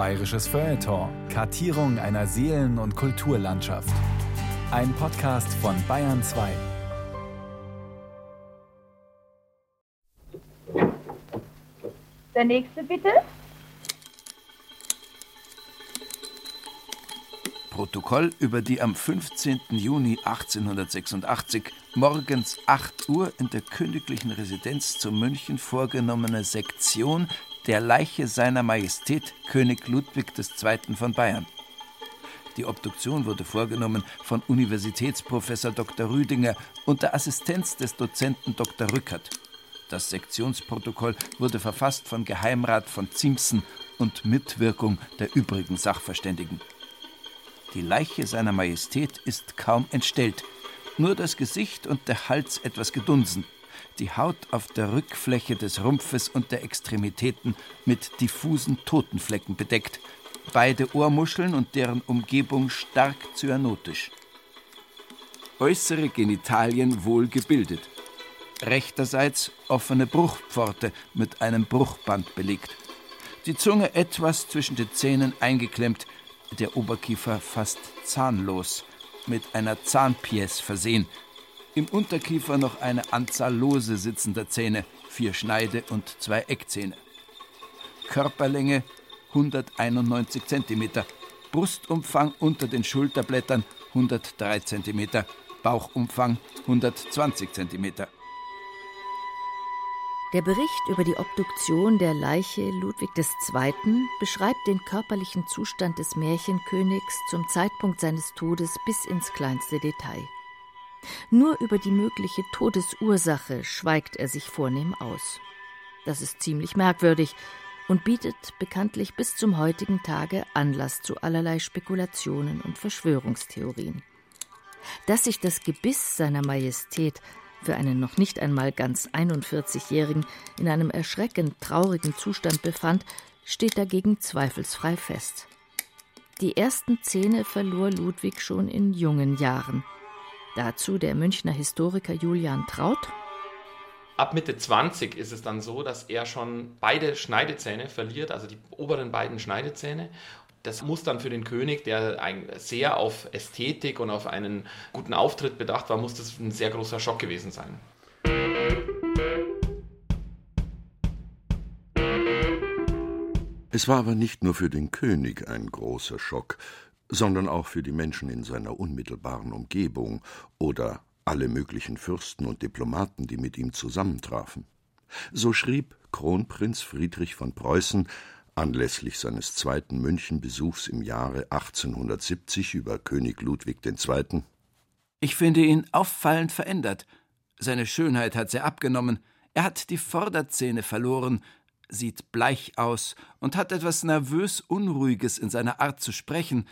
Bayerisches Feuilleton. Kartierung einer Seelen- und Kulturlandschaft. Ein Podcast von Bayern 2. Der nächste bitte. Protokoll über die am 15. Juni 1886 morgens 8 Uhr in der königlichen Residenz zu München vorgenommene Sektion der Leiche seiner Majestät König Ludwig II. von Bayern. Die Obduktion wurde vorgenommen von Universitätsprofessor Dr. Rüdinger unter Assistenz des Dozenten Dr. Rückert. Das Sektionsprotokoll wurde verfasst von Geheimrat von Ziemßen und Mitwirkung der übrigen Sachverständigen. Die Leiche seiner Majestät ist kaum entstellt, nur das Gesicht und der Hals etwas gedunsen, die Haut auf der Rückfläche des Rumpfes und der Extremitäten mit diffusen Totenflecken bedeckt, beide Ohrmuscheln und deren Umgebung stark cyanotisch. Äußere Genitalien wohl gebildet. Rechterseits offene Bruchpforte mit einem Bruchband belegt. Die Zunge etwas zwischen den Zähnen eingeklemmt, der Oberkiefer fast zahnlos, mit einer Zahnpièce versehen. Im Unterkiefer noch eine Anzahl lose sitzender Zähne, vier Schneide- und zwei Eckzähne. Körperlänge 191 cm, Brustumfang unter den Schulterblättern 103 cm, Bauchumfang 120 cm. Der Bericht über die Obduktion der Leiche Ludwig II. beschreibt den körperlichen Zustand des Märchenkönigs zum Zeitpunkt seines Todes bis ins kleinste Detail. Nur über die mögliche Todesursache schweigt er sich vornehm aus. Das ist ziemlich merkwürdig und bietet bekanntlich bis zum heutigen Tage Anlass zu allerlei Spekulationen und Verschwörungstheorien. Dass sich das Gebiss seiner Majestät für einen noch nicht einmal ganz 41-Jährigen in einem erschreckend traurigen Zustand befand, steht dagegen zweifelsfrei fest. Die ersten Zähne verlor Ludwig schon in jungen Jahren. Dazu der Münchner Historiker Julian Traut. Ab Mitte 20 ist es dann so, dass er schon beide Schneidezähne verliert, also die oberen beiden Schneidezähne. Das muss dann für den König, der sehr auf Ästhetik und auf einen guten Auftritt bedacht war, muss das ein sehr großer Schock gewesen sein. Es war aber nicht nur für den König ein großer Schock, sondern auch für die Menschen in seiner unmittelbaren Umgebung oder alle möglichen Fürsten und Diplomaten, die mit ihm zusammentrafen. So schrieb Kronprinz Friedrich von Preußen anlässlich seines zweiten Münchenbesuchs im Jahre 1870 über König Ludwig II. Ich finde ihn auffallend verändert. Seine Schönheit hat sehr abgenommen. Er hat die Vorderzähne verloren, sieht bleich aus und hat etwas nervös Unruhiges in seiner Art zu sprechen,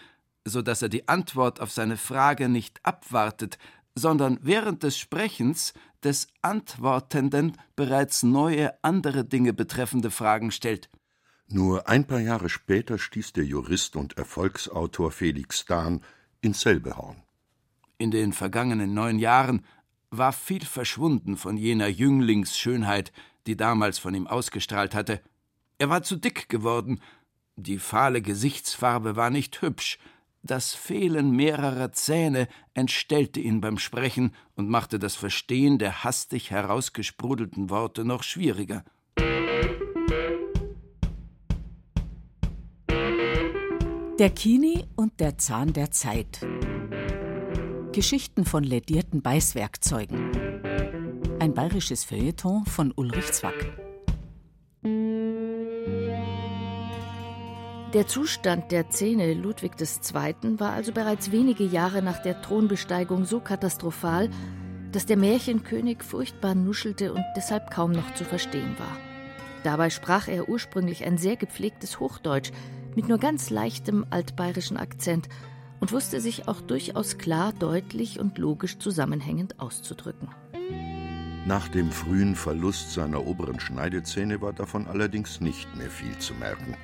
so dass er die Antwort auf seine Frage nicht abwartet, sondern während des Sprechens des Antwortenden bereits neue andere Dinge betreffende Fragen stellt. Nur ein paar Jahre später stieß der Jurist und Erfolgsautor Felix Dahn ins selbe Horn. In den vergangenen neun Jahren war viel verschwunden von jener Jünglingsschönheit, die damals von ihm ausgestrahlt hatte. Er war zu dick geworden, die fahle Gesichtsfarbe war nicht hübsch, das Fehlen mehrerer Zähne entstellte ihn beim Sprechen und machte das Verstehen der hastig herausgesprudelten Worte noch schwieriger. Der Kini und der Zahn der Zeit. Geschichten von ledierten Beißwerkzeugen. Ein bayerisches Feuilleton von Ulrich Zwack. Der Zustand der Zähne Ludwig II. war also bereits wenige Jahre nach der Thronbesteigung so katastrophal, dass der Märchenkönig furchtbar nuschelte und deshalb kaum noch zu verstehen war. Dabei sprach er ursprünglich ein sehr gepflegtes Hochdeutsch mit nur ganz leichtem altbayerischen Akzent und wusste sich auch durchaus klar, deutlich und logisch zusammenhängend auszudrücken. Nach dem frühen Verlust seiner oberen Schneidezähne war davon allerdings nicht mehr viel zu merken.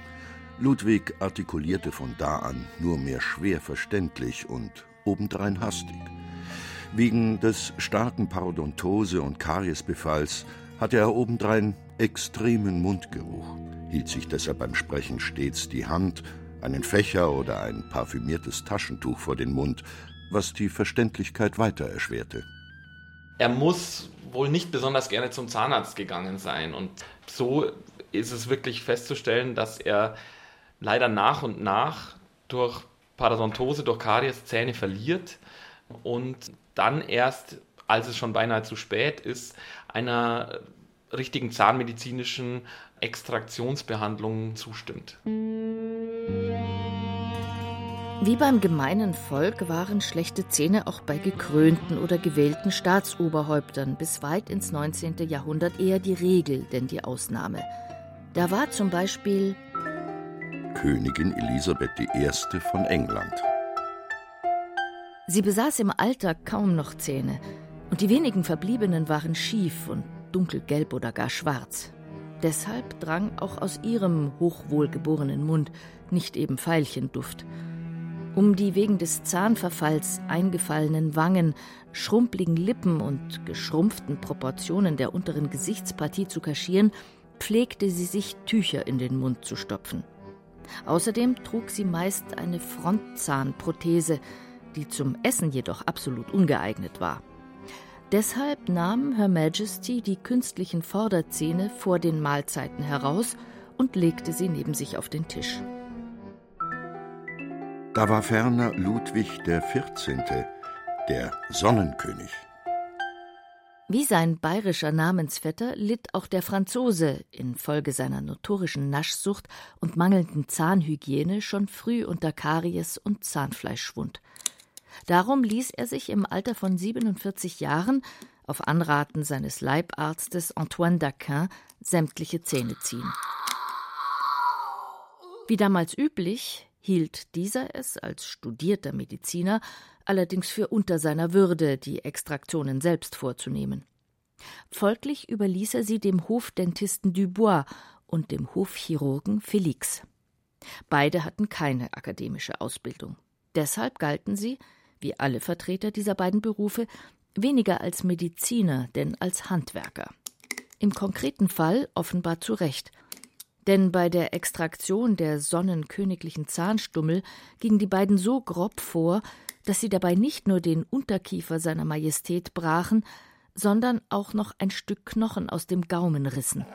Ludwig artikulierte von da an nur mehr schwer verständlich und obendrein hastig. Wegen des starken Parodontose- und Kariesbefalls hatte er obendrein extremen Mundgeruch. hielt sich deshalb beim Sprechen stets die Hand, einen Fächer oder ein parfümiertes Taschentuch vor den Mund, was die Verständlichkeit weiter erschwerte. Er muss wohl nicht besonders gerne zum Zahnarzt gegangen sein. Und so ist es wirklich festzustellen, dass er leider nach und nach durch Parodontose, durch Karies Zähne verliert und dann erst, als es schon beinahe zu spät ist, einer richtigen zahnmedizinischen Extraktionsbehandlung zustimmt. Wie beim gemeinen Volk waren schlechte Zähne auch bei gekrönten oder gewählten Staatsoberhäuptern bis weit ins 19. Jahrhundert eher die Regel denn die Ausnahme. Da war zum Beispiel Königin Elisabeth I. von England. Sie besaß im Alter kaum noch Zähne, und die wenigen verbliebenen waren schief und dunkelgelb oder gar schwarz. Deshalb drang auch aus ihrem hochwohlgeborenen Mund nicht eben Veilchenduft. Um die wegen des Zahnverfalls eingefallenen Wangen, schrumpeligen Lippen und geschrumpften Proportionen der unteren Gesichtspartie zu kaschieren, pflegte sie sich Tücher in den Mund zu stopfen. Außerdem trug sie meist eine Frontzahnprothese, die zum Essen jedoch absolut ungeeignet war. Deshalb nahm Her Majesty die künstlichen Vorderzähne vor den Mahlzeiten heraus und legte sie neben sich auf den Tisch. Da war ferner Ludwig 14., der Sonnenkönig. Wie sein bayerischer Namensvetter litt auch der Franzose infolge seiner notorischen Naschsucht und mangelnden Zahnhygiene schon früh unter Karies und Zahnfleischschwund. Darum ließ er sich im Alter von 47 Jahren auf Anraten seines Leibarztes Antoine Daquin sämtliche Zähne ziehen. Wie damals üblich, hielt dieser es als studierter Mediziner allerdings für unter seiner Würde, die Extraktionen selbst vorzunehmen. Folglich überließ er sie dem Hofdentisten Dubois und dem Hofchirurgen Felix. Beide hatten keine akademische Ausbildung. Deshalb galten sie, wie alle Vertreter dieser beiden Berufe, weniger als Mediziner, denn als Handwerker. Im konkreten Fall offenbar zu Recht – denn bei der Extraktion der sonnenköniglichen Zahnstummel gingen die beiden so grob vor, dass sie dabei nicht nur den Unterkiefer seiner Majestät brachen, sondern auch noch ein Stück Knochen aus dem Gaumen rissen.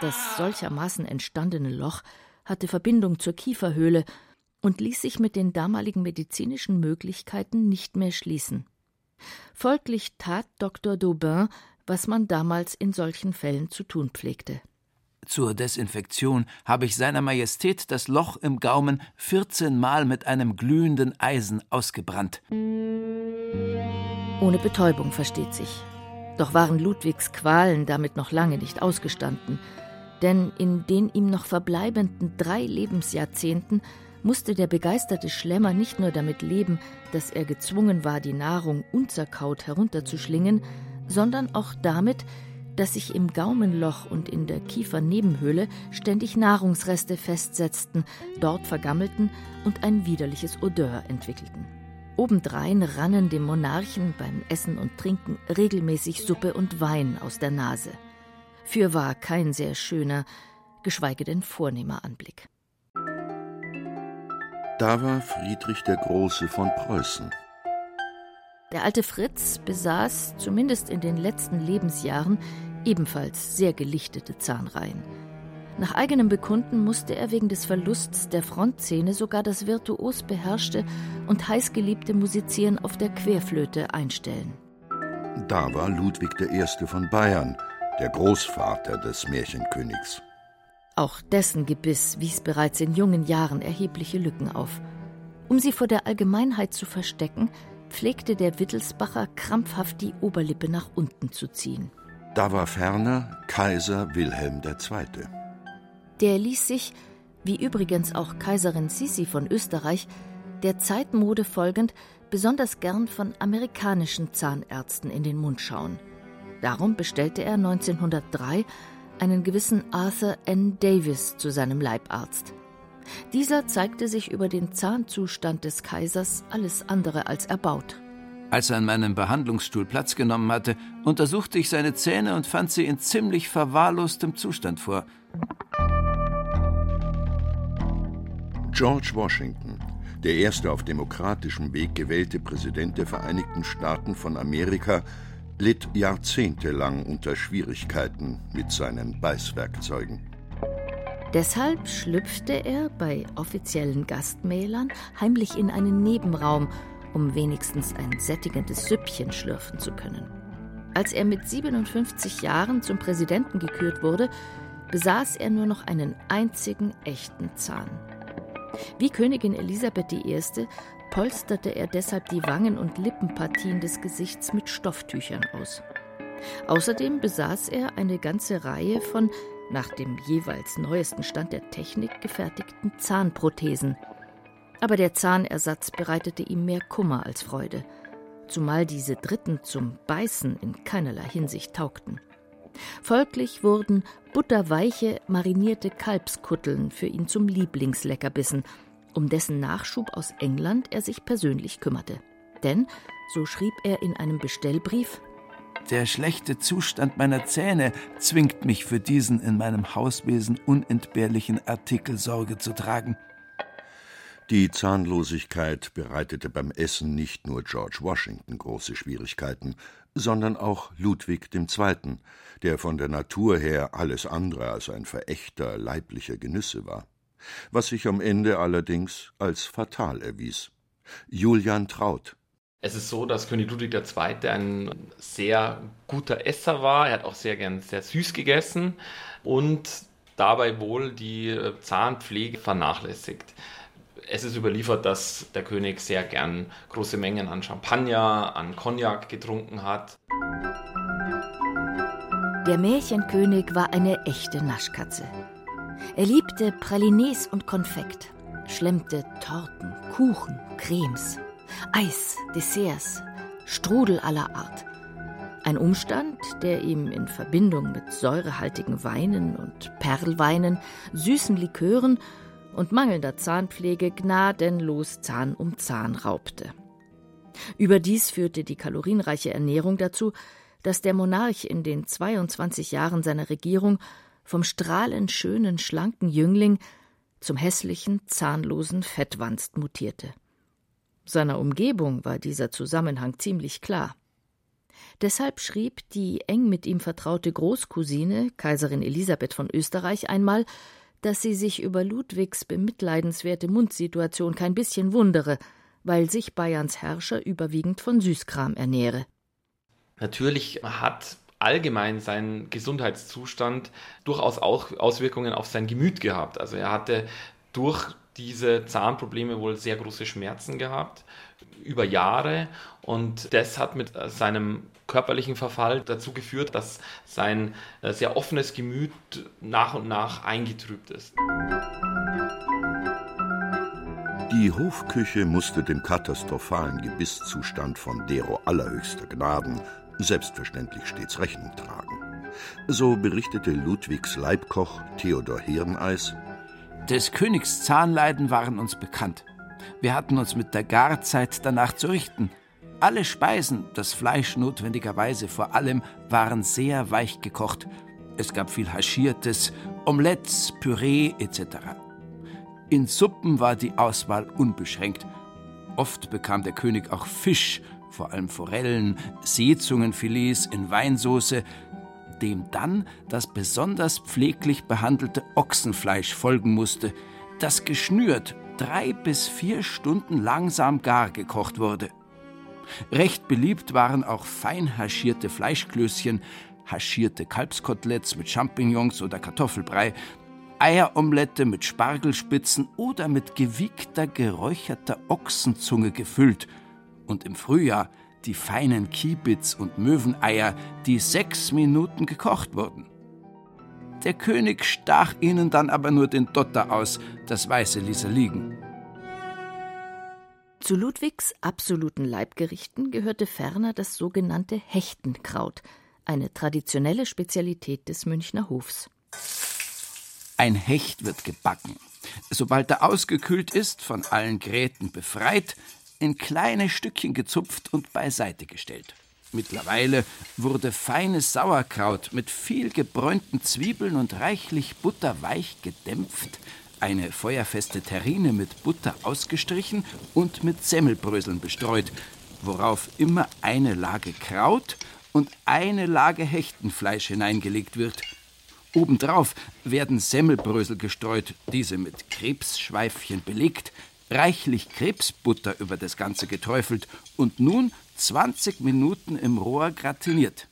Das solchermaßen entstandene Loch hatte Verbindung zur Kieferhöhle und ließ sich mit den damaligen medizinischen Möglichkeiten nicht mehr schließen. Folglich tat Dr. Daubin, was man damals in solchen Fällen zu tun pflegte. Zur Desinfektion habe ich seiner Majestät das Loch im Gaumen 14 Mal mit einem glühenden Eisen ausgebrannt. Ohne Betäubung versteht sich. Doch waren Ludwigs Qualen damit noch lange nicht ausgestanden, denn in den ihm noch verbleibenden drei Lebensjahrzehnten musste der begeisterte Schlemmer nicht nur damit leben, dass er gezwungen war, die Nahrung unzerkaut herunterzuschlingen, sondern auch damit, dass sich im Gaumenloch und in der Kiefernebenhöhle ständig Nahrungsreste festsetzten, dort vergammelten und ein widerliches Odeur entwickelten. Obendrein rannen dem Monarchen beim Essen und Trinken regelmäßig Suppe und Wein aus der Nase. Fürwahr kein sehr schöner, geschweige denn vornehmer Anblick. Da war Friedrich der Große von Preußen. Der alte Fritz besaß, zumindest in den letzten Lebensjahren, ebenfalls sehr gelichtete Zahnreihen. Nach eigenem Bekunden musste er wegen des Verlusts der Frontzähne sogar das virtuos beherrschte und heißgeliebte Musizieren auf der Querflöte einstellen. Da war Ludwig I. von Bayern, der Großvater des Märchenkönigs. Auch dessen Gebiss wies bereits in jungen Jahren erhebliche Lücken auf. Um sie vor der Allgemeinheit zu verstecken, pflegte der Wittelsbacher krampfhaft die Oberlippe nach unten zu ziehen. Da war ferner Kaiser Wilhelm II. Der ließ sich, wie übrigens auch Kaiserin Sisi von Österreich, der Zeitmode folgend besonders gern von amerikanischen Zahnärzten in den Mund schauen. Darum bestellte er 1903 einen gewissen Arthur N. Davis zu seinem Leibarzt. Dieser zeigte sich über den Zahnzustand des Kaisers alles andere als erbaut. Als er an meinem Behandlungsstuhl Platz genommen hatte, untersuchte ich seine Zähne und fand sie in ziemlich verwahrlostem Zustand vor. George Washington, der erste auf demokratischem Weg gewählte Präsident der Vereinigten Staaten von Amerika, litt jahrzehntelang unter Schwierigkeiten mit seinen Beißwerkzeugen. Deshalb schlüpfte er bei offiziellen Gastmählern heimlich in einen Nebenraum, um wenigstens ein sättigendes Süppchen schlürfen zu können. Als er mit 57 Jahren zum Präsidenten gekürt wurde, besaß er nur noch einen einzigen echten Zahn. Wie Königin Elisabeth I. polsterte er deshalb die Wangen- und Lippenpartien des Gesichts mit Stofftüchern aus. Außerdem besaß er eine ganze Reihe von nach dem jeweils neuesten Stand der Technik gefertigten Zahnprothesen. Aber der Zahnersatz bereitete ihm mehr Kummer als Freude, zumal diese dritten zum Beißen in keinerlei Hinsicht taugten. Folglich wurden butterweiche, marinierte Kalbskutteln für ihn zum Lieblingsleckerbissen, um dessen Nachschub aus England er sich persönlich kümmerte. Denn, so schrieb er in einem Bestellbrief, der schlechte Zustand meiner Zähne zwingt mich für diesen in meinem Hauswesen unentbehrlichen Artikel Sorge zu tragen. Die Zahnlosigkeit bereitete beim Essen nicht nur George Washington große Schwierigkeiten, sondern auch Ludwig II., der von der Natur her alles andere als ein Verächter leiblicher Genüsse war, was sich am Ende allerdings als fatal erwies. Julian Traut es ist so, dass König Ludwig II. ein sehr guter Esser war. Er hat auch sehr gern sehr süß gegessen und dabei wohl die äh, Zahnpflege vernachlässigt. Es ist überliefert, dass der König sehr gern große Mengen an Champagner, an Cognac getrunken hat. Der Märchenkönig war eine echte Naschkatze. Er liebte Pralines und Konfekt, schlemmte Torten, Kuchen, Cremes. Eis, Desserts, Strudel aller Art. Ein Umstand, der ihm in Verbindung mit säurehaltigen Weinen und Perlweinen, süßen Likören und mangelnder Zahnpflege gnadenlos Zahn um Zahn raubte. Überdies führte die kalorienreiche Ernährung dazu, dass der Monarch in den 22 Jahren seiner Regierung vom strahlend schönen, schlanken Jüngling zum hässlichen, zahnlosen Fettwanst mutierte. Seiner Umgebung war dieser Zusammenhang ziemlich klar. Deshalb schrieb die eng mit ihm vertraute Großcousine, Kaiserin Elisabeth von Österreich, einmal, dass sie sich über Ludwigs bemitleidenswerte Mundsituation kein bisschen wundere, weil sich Bayerns Herrscher überwiegend von Süßkram ernähre. Natürlich hat allgemein sein Gesundheitszustand durchaus auch Auswirkungen auf sein Gemüt gehabt. Also er hatte durch diese Zahnprobleme wohl sehr große Schmerzen gehabt über Jahre und das hat mit seinem körperlichen Verfall dazu geführt, dass sein äh, sehr offenes Gemüt nach und nach eingetrübt ist. Die Hofküche musste dem katastrophalen Gebisszustand von dero allerhöchster Gnaden selbstverständlich stets Rechnung tragen. So berichtete Ludwigs Leibkoch Theodor Hirneis des Königs Zahnleiden waren uns bekannt. Wir hatten uns mit der Garzeit danach zu richten. Alle Speisen, das Fleisch notwendigerweise vor allem, waren sehr weich gekocht. Es gab viel Haschiertes, Omelettes, Püree etc. In Suppen war die Auswahl unbeschränkt. Oft bekam der König auch Fisch, vor allem Forellen, Seezungenfilets in Weinsauce, dem dann das besonders pfleglich behandelte Ochsenfleisch folgen musste, das geschnürt drei bis vier Stunden langsam gar gekocht wurde. Recht beliebt waren auch fein haschierte Fleischklößchen, haschierte Kalbskoteletts mit Champignons oder Kartoffelbrei, Eieromelette mit Spargelspitzen oder mit gewiegter, geräucherter Ochsenzunge gefüllt und im Frühjahr die feinen Kiebitz und Möweneier, die sechs Minuten gekocht wurden. Der König stach ihnen dann aber nur den Dotter aus, das Weiße ließ er liegen. Zu Ludwigs absoluten Leibgerichten gehörte ferner das sogenannte Hechtenkraut, eine traditionelle Spezialität des Münchner Hofs. Ein Hecht wird gebacken. Sobald er ausgekühlt ist, von allen Gräten befreit, in kleine Stückchen gezupft und beiseite gestellt. Mittlerweile wurde feines Sauerkraut mit viel gebräunten Zwiebeln und reichlich Butter weich gedämpft, eine feuerfeste Terrine mit Butter ausgestrichen und mit Semmelbröseln bestreut, worauf immer eine Lage Kraut und eine Lage Hechtenfleisch hineingelegt wird. Obendrauf werden Semmelbrösel gestreut, diese mit Krebsschweifchen belegt, reichlich Krebsbutter über das Ganze geträufelt und nun 20 Minuten im Rohr gratiniert.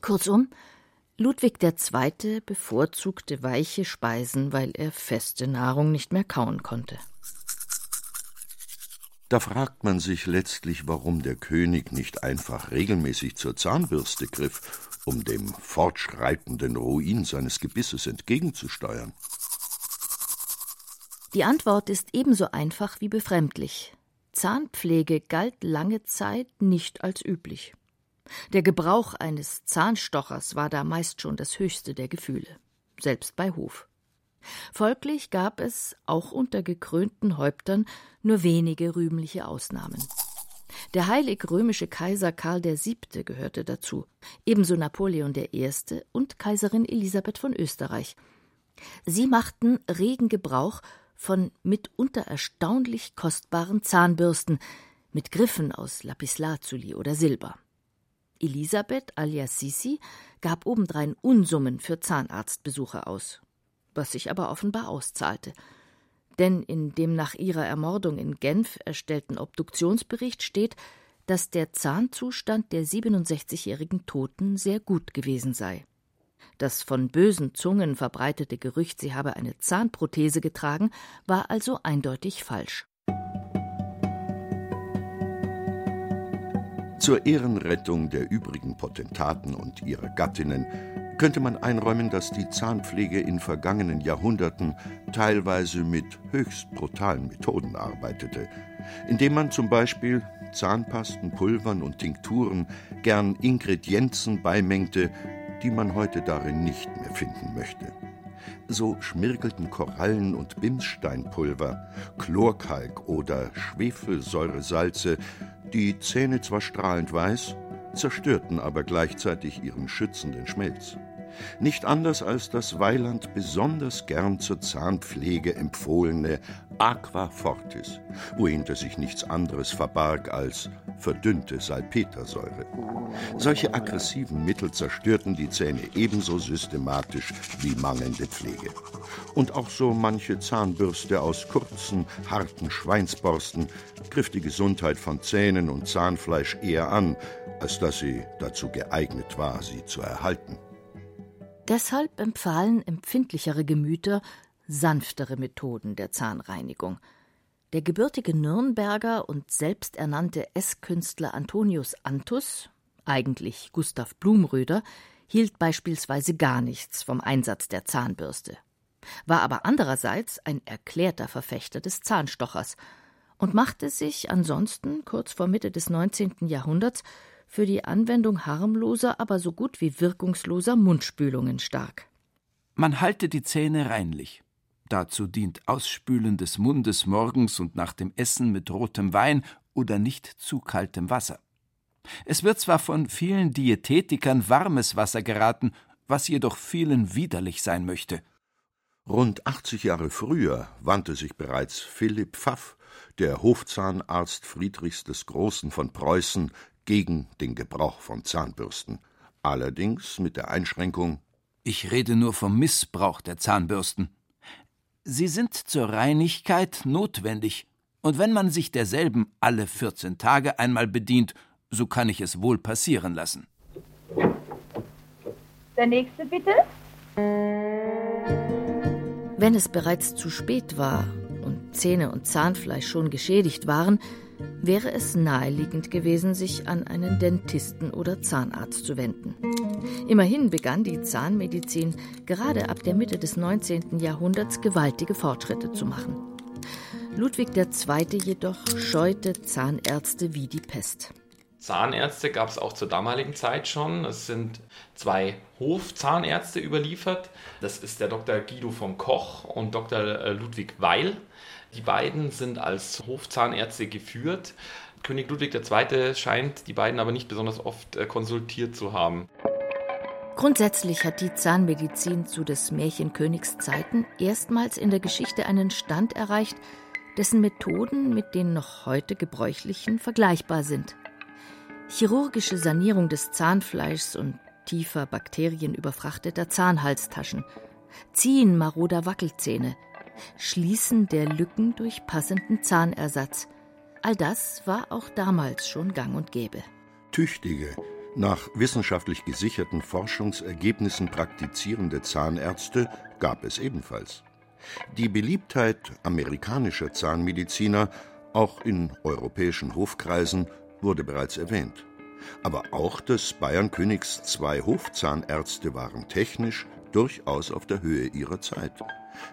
Kurzum, Ludwig II. bevorzugte weiche Speisen, weil er feste Nahrung nicht mehr kauen konnte. Da fragt man sich letztlich, warum der König nicht einfach regelmäßig zur Zahnbürste griff, um dem fortschreitenden Ruin seines Gebisses entgegenzusteuern. Die Antwort ist ebenso einfach wie befremdlich. Zahnpflege galt lange Zeit nicht als üblich. Der Gebrauch eines Zahnstochers war da meist schon das höchste der Gefühle, selbst bei Hof. Folglich gab es, auch unter gekrönten Häuptern, nur wenige rühmliche Ausnahmen. Der heilig-römische Kaiser Karl VII. gehörte dazu, ebenso Napoleon I. und Kaiserin Elisabeth von Österreich. Sie machten regen Gebrauch von mitunter erstaunlich kostbaren Zahnbürsten mit Griffen aus Lapislazuli oder Silber. Elisabeth alias Sisi gab obendrein Unsummen für Zahnarztbesuche aus, was sich aber offenbar auszahlte. Denn in dem nach ihrer Ermordung in Genf erstellten Obduktionsbericht steht, dass der Zahnzustand der 67-jährigen Toten sehr gut gewesen sei. Das von bösen Zungen verbreitete Gerücht, sie habe eine Zahnprothese getragen, war also eindeutig falsch. Zur Ehrenrettung der übrigen Potentaten und ihrer Gattinnen könnte man einräumen, dass die Zahnpflege in vergangenen Jahrhunderten teilweise mit höchst brutalen Methoden arbeitete, indem man zum Beispiel Zahnpasten, Pulvern und Tinkturen gern Ingredienzen beimengte, die man heute darin nicht mehr finden möchte. So schmirgelten Korallen- und Bimssteinpulver, Chlorkalk oder Schwefelsäuresalze die Zähne zwar strahlend weiß, zerstörten aber gleichzeitig ihren schützenden Schmelz. Nicht anders als das Weiland besonders gern zur Zahnpflege empfohlene Aqua Fortis, wohinter sich nichts anderes verbarg als verdünnte Salpetersäure. Solche aggressiven Mittel zerstörten die Zähne ebenso systematisch wie mangelnde Pflege. Und auch so manche Zahnbürste aus kurzen, harten Schweinsborsten griff die Gesundheit von Zähnen und Zahnfleisch eher an, als dass sie dazu geeignet war, sie zu erhalten. Deshalb empfahlen empfindlichere Gemüter sanftere Methoden der Zahnreinigung. Der gebürtige Nürnberger und selbsternannte Esskünstler Antonius Antus, eigentlich Gustav Blumröder, hielt beispielsweise gar nichts vom Einsatz der Zahnbürste, war aber andererseits ein erklärter Verfechter des Zahnstochers und machte sich ansonsten kurz vor Mitte des 19. Jahrhunderts für die Anwendung harmloser, aber so gut wie wirkungsloser Mundspülungen stark. Man halte die Zähne reinlich. Dazu dient Ausspülen des Mundes morgens und nach dem Essen mit rotem Wein oder nicht zu kaltem Wasser. Es wird zwar von vielen Diätetikern warmes Wasser geraten, was jedoch vielen widerlich sein möchte. Rund 80 Jahre früher wandte sich bereits Philipp Pfaff, der Hofzahnarzt Friedrichs des Großen von Preußen, gegen den Gebrauch von Zahnbürsten. Allerdings mit der Einschränkung Ich rede nur vom Missbrauch der Zahnbürsten. Sie sind zur Reinigkeit notwendig, und wenn man sich derselben alle 14 Tage einmal bedient, so kann ich es wohl passieren lassen. Der nächste bitte. Wenn es bereits zu spät war und Zähne und Zahnfleisch schon geschädigt waren, wäre es naheliegend gewesen, sich an einen Dentisten oder Zahnarzt zu wenden. Immerhin begann die Zahnmedizin gerade ab der Mitte des 19. Jahrhunderts gewaltige Fortschritte zu machen. Ludwig II. jedoch scheute Zahnärzte wie die Pest. Zahnärzte gab es auch zur damaligen Zeit schon. Es sind zwei Hofzahnärzte überliefert. Das ist der Dr. Guido von Koch und Dr. Ludwig Weil. Die beiden sind als Hofzahnärzte geführt. König Ludwig II. scheint die beiden aber nicht besonders oft äh, konsultiert zu haben. Grundsätzlich hat die Zahnmedizin zu des Märchenkönigs Zeiten erstmals in der Geschichte einen Stand erreicht, dessen Methoden mit den noch heute gebräuchlichen vergleichbar sind. Chirurgische Sanierung des Zahnfleischs und tiefer bakterienüberfrachteter Zahnhalstaschen, Ziehen maroder Wackelzähne, Schließen der Lücken durch passenden Zahnersatz. All das war auch damals schon gang und gäbe. Tüchtige, nach wissenschaftlich gesicherten Forschungsergebnissen praktizierende Zahnärzte gab es ebenfalls. Die Beliebtheit amerikanischer Zahnmediziner, auch in europäischen Hofkreisen, wurde bereits erwähnt. Aber auch des Bayernkönigs zwei Hofzahnärzte waren technisch durchaus auf der Höhe ihrer Zeit.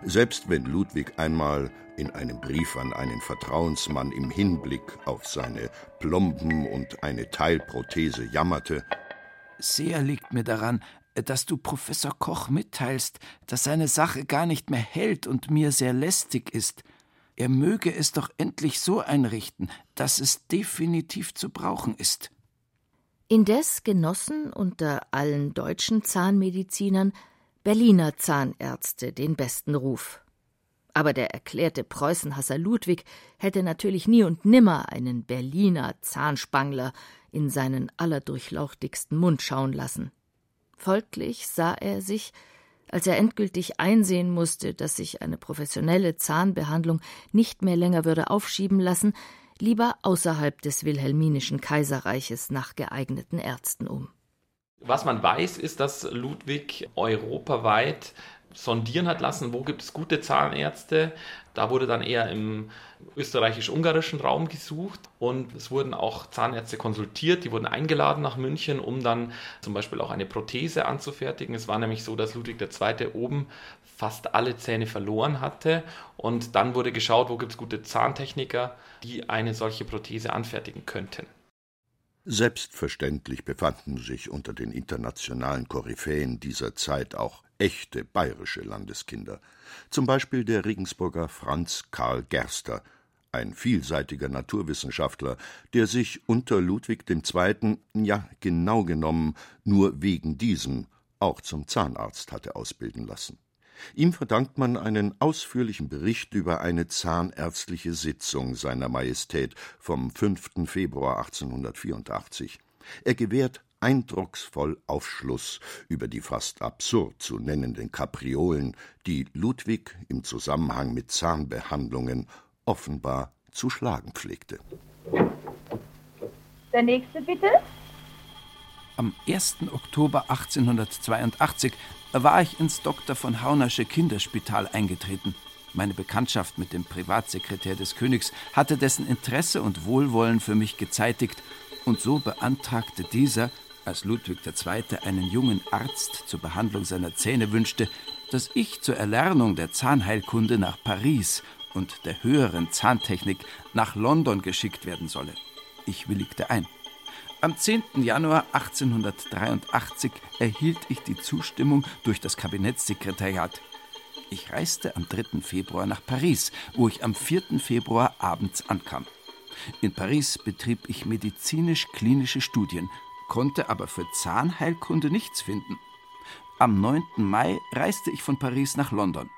Selbst wenn Ludwig einmal in einem Brief an einen Vertrauensmann im Hinblick auf seine Plomben und eine Teilprothese jammerte, Sehr liegt mir daran, dass du Professor Koch mitteilst, dass seine Sache gar nicht mehr hält und mir sehr lästig ist. Er möge es doch endlich so einrichten, dass es definitiv zu brauchen ist. Indes genossen unter allen deutschen Zahnmedizinern Berliner Zahnärzte den besten Ruf. Aber der erklärte Preußenhasser Ludwig hätte natürlich nie und nimmer einen Berliner Zahnspangler in seinen allerdurchlauchtigsten Mund schauen lassen. Folglich sah er sich, als er endgültig einsehen musste, dass sich eine professionelle Zahnbehandlung nicht mehr länger würde aufschieben lassen, lieber außerhalb des wilhelminischen Kaiserreiches nach geeigneten Ärzten um. Was man weiß, ist, dass Ludwig europaweit sondieren hat lassen, wo gibt es gute Zahnärzte. Da wurde dann eher im österreichisch-ungarischen Raum gesucht und es wurden auch Zahnärzte konsultiert, die wurden eingeladen nach München, um dann zum Beispiel auch eine Prothese anzufertigen. Es war nämlich so, dass Ludwig II. oben fast alle Zähne verloren hatte und dann wurde geschaut, wo gibt es gute Zahntechniker, die eine solche Prothese anfertigen könnten. Selbstverständlich befanden sich unter den internationalen Koryphäen dieser Zeit auch echte bayerische Landeskinder, zum Beispiel der Regensburger Franz Karl Gerster, ein vielseitiger Naturwissenschaftler, der sich unter Ludwig II., ja genau genommen nur wegen diesem, auch zum Zahnarzt hatte ausbilden lassen. Ihm verdankt man einen ausführlichen Bericht über eine zahnärztliche Sitzung seiner Majestät vom 5. Februar 1884. Er gewährt eindrucksvoll Aufschluss über die fast absurd zu nennenden Kapriolen, die Ludwig im Zusammenhang mit Zahnbehandlungen offenbar zu schlagen pflegte. Der nächste bitte. Am 1. Oktober 1882 war ich ins Dr. von Haunersche Kinderspital eingetreten. Meine Bekanntschaft mit dem Privatsekretär des Königs hatte dessen Interesse und Wohlwollen für mich gezeitigt, und so beantragte dieser, als Ludwig II. einen jungen Arzt zur Behandlung seiner Zähne wünschte, dass ich zur Erlernung der Zahnheilkunde nach Paris und der höheren Zahntechnik nach London geschickt werden solle. Ich willigte ein. Am 10. Januar 1883 erhielt ich die Zustimmung durch das Kabinettssekretariat. Ich reiste am 3. Februar nach Paris, wo ich am 4. Februar abends ankam. In Paris betrieb ich medizinisch-klinische Studien, konnte aber für Zahnheilkunde nichts finden. Am 9. Mai reiste ich von Paris nach London.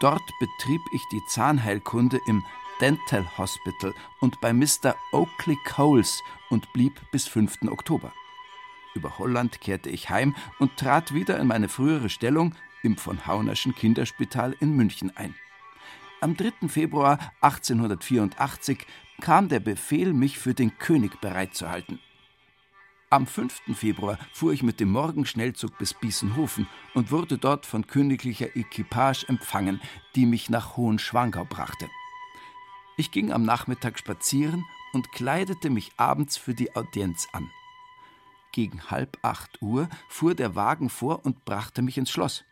Dort betrieb ich die Zahnheilkunde im Dental Hospital und bei Mr. Oakley Coles und blieb bis 5. Oktober. Über Holland kehrte ich heim und trat wieder in meine frühere Stellung im von Haunerschen Kinderspital in München ein. Am 3. Februar 1884 kam der Befehl, mich für den König bereitzuhalten. Am 5. Februar fuhr ich mit dem Morgenschnellzug bis Biesenhofen und wurde dort von königlicher Equipage empfangen, die mich nach Hohenschwangau brachte. Ich ging am Nachmittag spazieren und kleidete mich abends für die Audienz an. Gegen halb acht Uhr fuhr der Wagen vor und brachte mich ins Schloss.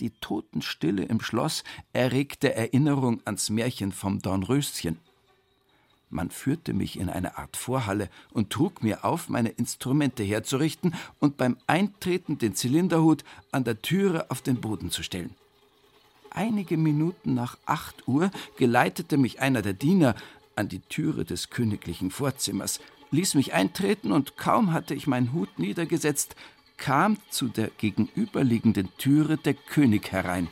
Die Totenstille im Schloss erregte Erinnerung ans Märchen vom Dornröschen. Man führte mich in eine Art Vorhalle und trug mir auf, meine Instrumente herzurichten und beim Eintreten den Zylinderhut an der Türe auf den Boden zu stellen. Einige Minuten nach acht Uhr geleitete mich einer der Diener an die Türe des königlichen Vorzimmers, ließ mich eintreten und kaum hatte ich meinen Hut niedergesetzt, kam zu der gegenüberliegenden Türe der König herein.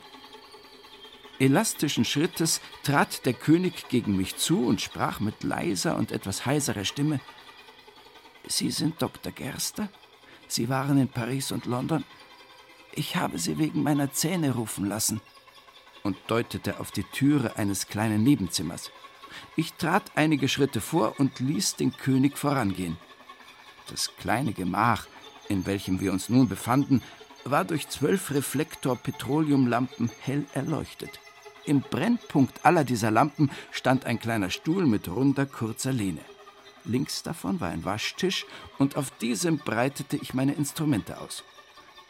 Elastischen Schrittes trat der König gegen mich zu und sprach mit leiser und etwas heiserer Stimme Sie sind Dr. Gerster? Sie waren in Paris und London? Ich habe Sie wegen meiner Zähne rufen lassen und deutete auf die Türe eines kleinen Nebenzimmers. Ich trat einige Schritte vor und ließ den König vorangehen. Das kleine Gemach, in welchem wir uns nun befanden, war durch zwölf Reflektor-Petroleumlampen hell erleuchtet. Im Brennpunkt aller dieser Lampen stand ein kleiner Stuhl mit runder, kurzer Lehne. Links davon war ein Waschtisch und auf diesem breitete ich meine Instrumente aus.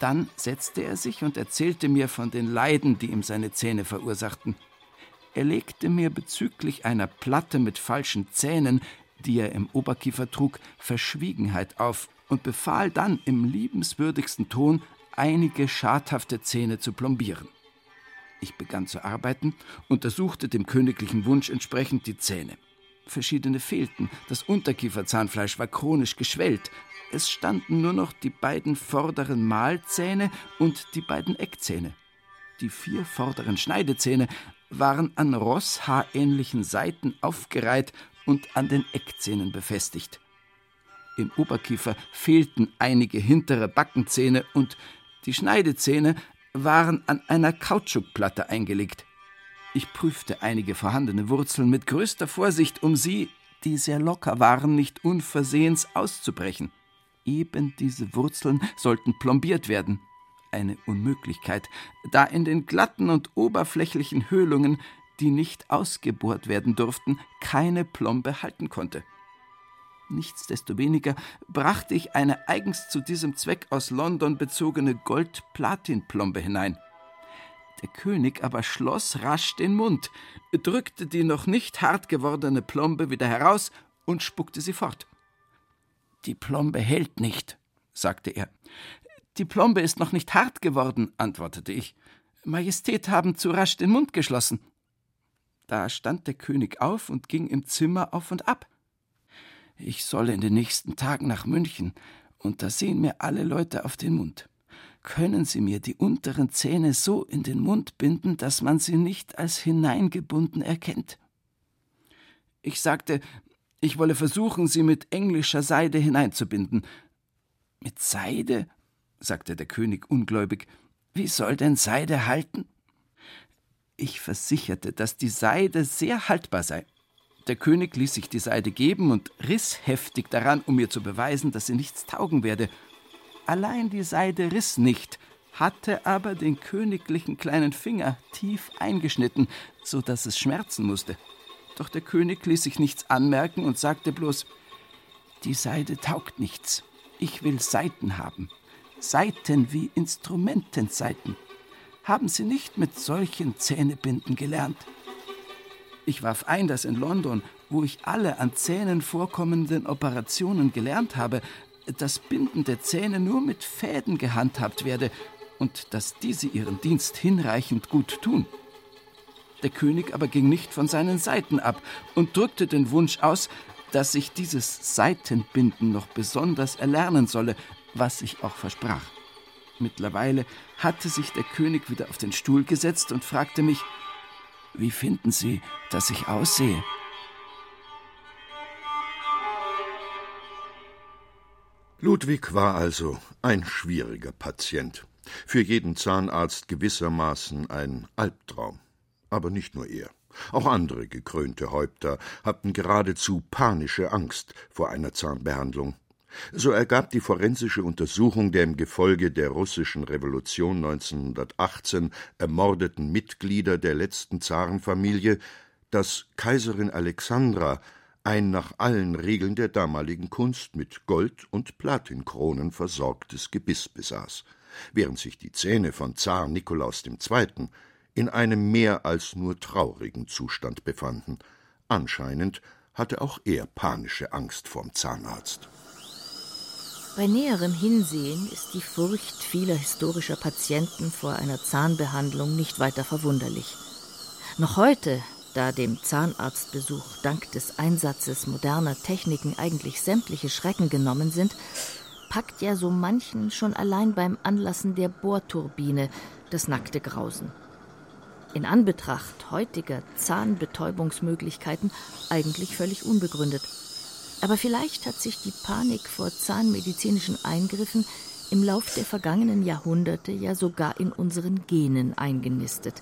Dann setzte er sich und erzählte mir von den Leiden, die ihm seine Zähne verursachten. Er legte mir bezüglich einer Platte mit falschen Zähnen, die er im Oberkiefer trug, Verschwiegenheit auf und befahl dann im liebenswürdigsten Ton, einige schadhafte Zähne zu plombieren. Ich begann zu arbeiten, untersuchte dem königlichen Wunsch entsprechend die Zähne. Verschiedene fehlten, das Unterkieferzahnfleisch war chronisch geschwellt, es standen nur noch die beiden vorderen Mahlzähne und die beiden Eckzähne. Die vier vorderen Schneidezähne waren an rosshaarähnlichen Seiten aufgereiht und an den Eckzähnen befestigt. Im Oberkiefer fehlten einige hintere Backenzähne und die Schneidezähne waren an einer Kautschukplatte eingelegt. Ich prüfte einige vorhandene Wurzeln mit größter Vorsicht, um sie, die sehr locker waren, nicht unversehens auszubrechen. Eben diese Wurzeln sollten plombiert werden. Eine Unmöglichkeit, da in den glatten und oberflächlichen Höhlungen, die nicht ausgebohrt werden durften, keine Plombe halten konnte. Nichtsdestoweniger brachte ich eine eigens zu diesem Zweck aus London bezogene Gold-Platin-Plombe hinein. Der König aber schloss rasch den Mund, drückte die noch nicht hart gewordene Plombe wieder heraus und spuckte sie fort. Die Plombe hält nicht, sagte er. Die Plombe ist noch nicht hart geworden, antwortete ich. Majestät haben zu rasch den Mund geschlossen. Da stand der König auf und ging im Zimmer auf und ab. Ich soll in den nächsten Tagen nach München, und da sehen mir alle Leute auf den Mund. Können Sie mir die unteren Zähne so in den Mund binden, dass man sie nicht als hineingebunden erkennt? Ich sagte, ich wolle versuchen, sie mit englischer Seide hineinzubinden. Mit Seide? sagte der König ungläubig. Wie soll denn Seide halten? Ich versicherte, dass die Seide sehr haltbar sei. Der König ließ sich die Seide geben und riss heftig daran, um mir zu beweisen, dass sie nichts taugen werde. Allein die Seide riss nicht, hatte aber den königlichen kleinen Finger tief eingeschnitten, so dass es schmerzen musste. Doch der König ließ sich nichts anmerken und sagte bloß Die Seide taugt nichts. Ich will Saiten haben. Saiten wie Instrumentensaiten. Haben Sie nicht mit solchen Zähnebinden gelernt? Ich warf ein, dass in London, wo ich alle an Zähnen vorkommenden Operationen gelernt habe, das Binden der Zähne nur mit Fäden gehandhabt werde und dass diese ihren Dienst hinreichend gut tun. Der König aber ging nicht von seinen Seiten ab und drückte den Wunsch aus, dass ich dieses Seitenbinden noch besonders erlernen solle, was ich auch versprach. Mittlerweile hatte sich der König wieder auf den Stuhl gesetzt und fragte mich, wie finden Sie, dass ich aussehe? Ludwig war also ein schwieriger Patient, für jeden Zahnarzt gewissermaßen ein Albtraum. Aber nicht nur er. Auch andere gekrönte Häupter hatten geradezu panische Angst vor einer Zahnbehandlung. So ergab die forensische Untersuchung der im Gefolge der russischen Revolution 1918 ermordeten Mitglieder der letzten Zarenfamilie, dass Kaiserin Alexandra ein nach allen Regeln der damaligen Kunst mit Gold- und Platinkronen versorgtes Gebiss besaß, während sich die Zähne von Zar Nikolaus II. In einem mehr als nur traurigen Zustand befanden. Anscheinend hatte auch er panische Angst vorm Zahnarzt. Bei näherem Hinsehen ist die Furcht vieler historischer Patienten vor einer Zahnbehandlung nicht weiter verwunderlich. Noch heute da dem Zahnarztbesuch dank des Einsatzes moderner Techniken eigentlich sämtliche Schrecken genommen sind, packt ja so manchen schon allein beim Anlassen der Bohrturbine das nackte Grausen. In Anbetracht heutiger Zahnbetäubungsmöglichkeiten eigentlich völlig unbegründet. Aber vielleicht hat sich die Panik vor zahnmedizinischen Eingriffen im Lauf der vergangenen Jahrhunderte ja sogar in unseren Genen eingenistet.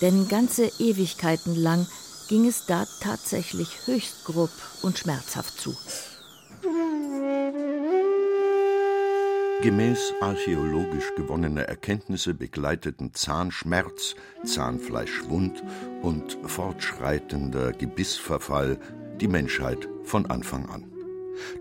Denn ganze Ewigkeiten lang ging es da tatsächlich höchst grob und schmerzhaft zu. Gemäß archäologisch gewonnener Erkenntnisse begleiteten Zahnschmerz, Zahnfleischwund und fortschreitender Gebissverfall die Menschheit von Anfang an.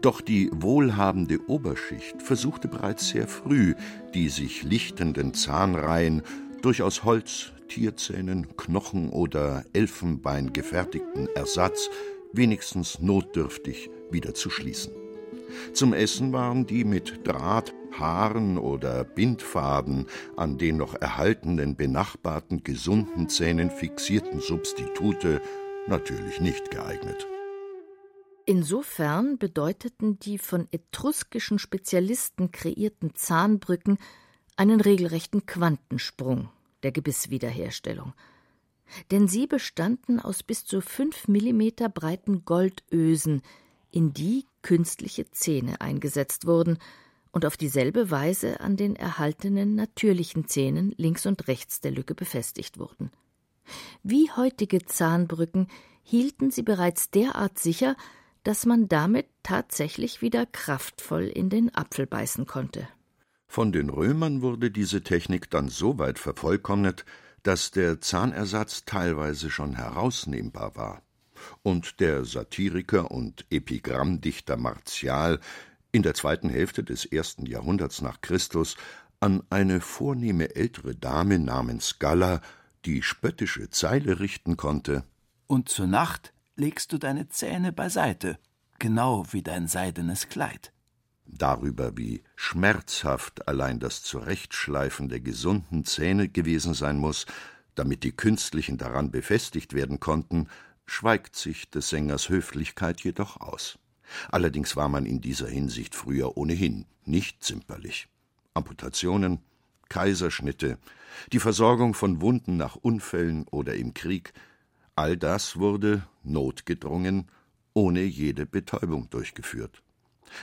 Doch die wohlhabende Oberschicht versuchte bereits sehr früh, die sich lichtenden Zahnreihen durch aus Holz, Tierzähnen, Knochen oder Elfenbein gefertigten Ersatz wenigstens notdürftig wieder zu schließen. Zum Essen waren die mit Draht, Haaren oder Bindfaden an den noch erhaltenen benachbarten gesunden Zähnen fixierten Substitute natürlich nicht geeignet. Insofern bedeuteten die von etruskischen Spezialisten kreierten Zahnbrücken einen regelrechten Quantensprung der Gebisswiederherstellung. Denn sie bestanden aus bis zu fünf Millimeter breiten Goldösen, in die künstliche Zähne eingesetzt wurden und auf dieselbe Weise an den erhaltenen natürlichen Zähnen links und rechts der Lücke befestigt wurden. Wie heutige Zahnbrücken hielten sie bereits derart sicher, dass man damit tatsächlich wieder kraftvoll in den Apfel beißen konnte. Von den Römern wurde diese Technik dann so weit vervollkommnet, dass der Zahnersatz teilweise schon herausnehmbar war. Und der Satiriker und Epigrammdichter Martial in der zweiten Hälfte des ersten Jahrhunderts nach Christus an eine vornehme ältere Dame namens Galla die spöttische Zeile richten konnte Und zur Nacht legst du deine Zähne beiseite, genau wie dein seidenes Kleid. Darüber, wie schmerzhaft allein das Zurechtschleifen der gesunden Zähne gewesen sein muss, damit die künstlichen daran befestigt werden konnten, schweigt sich des Sängers Höflichkeit jedoch aus. Allerdings war man in dieser Hinsicht früher ohnehin nicht zimperlich. Amputationen, Kaiserschnitte, die Versorgung von Wunden nach Unfällen oder im Krieg, all das wurde notgedrungen ohne jede Betäubung durchgeführt.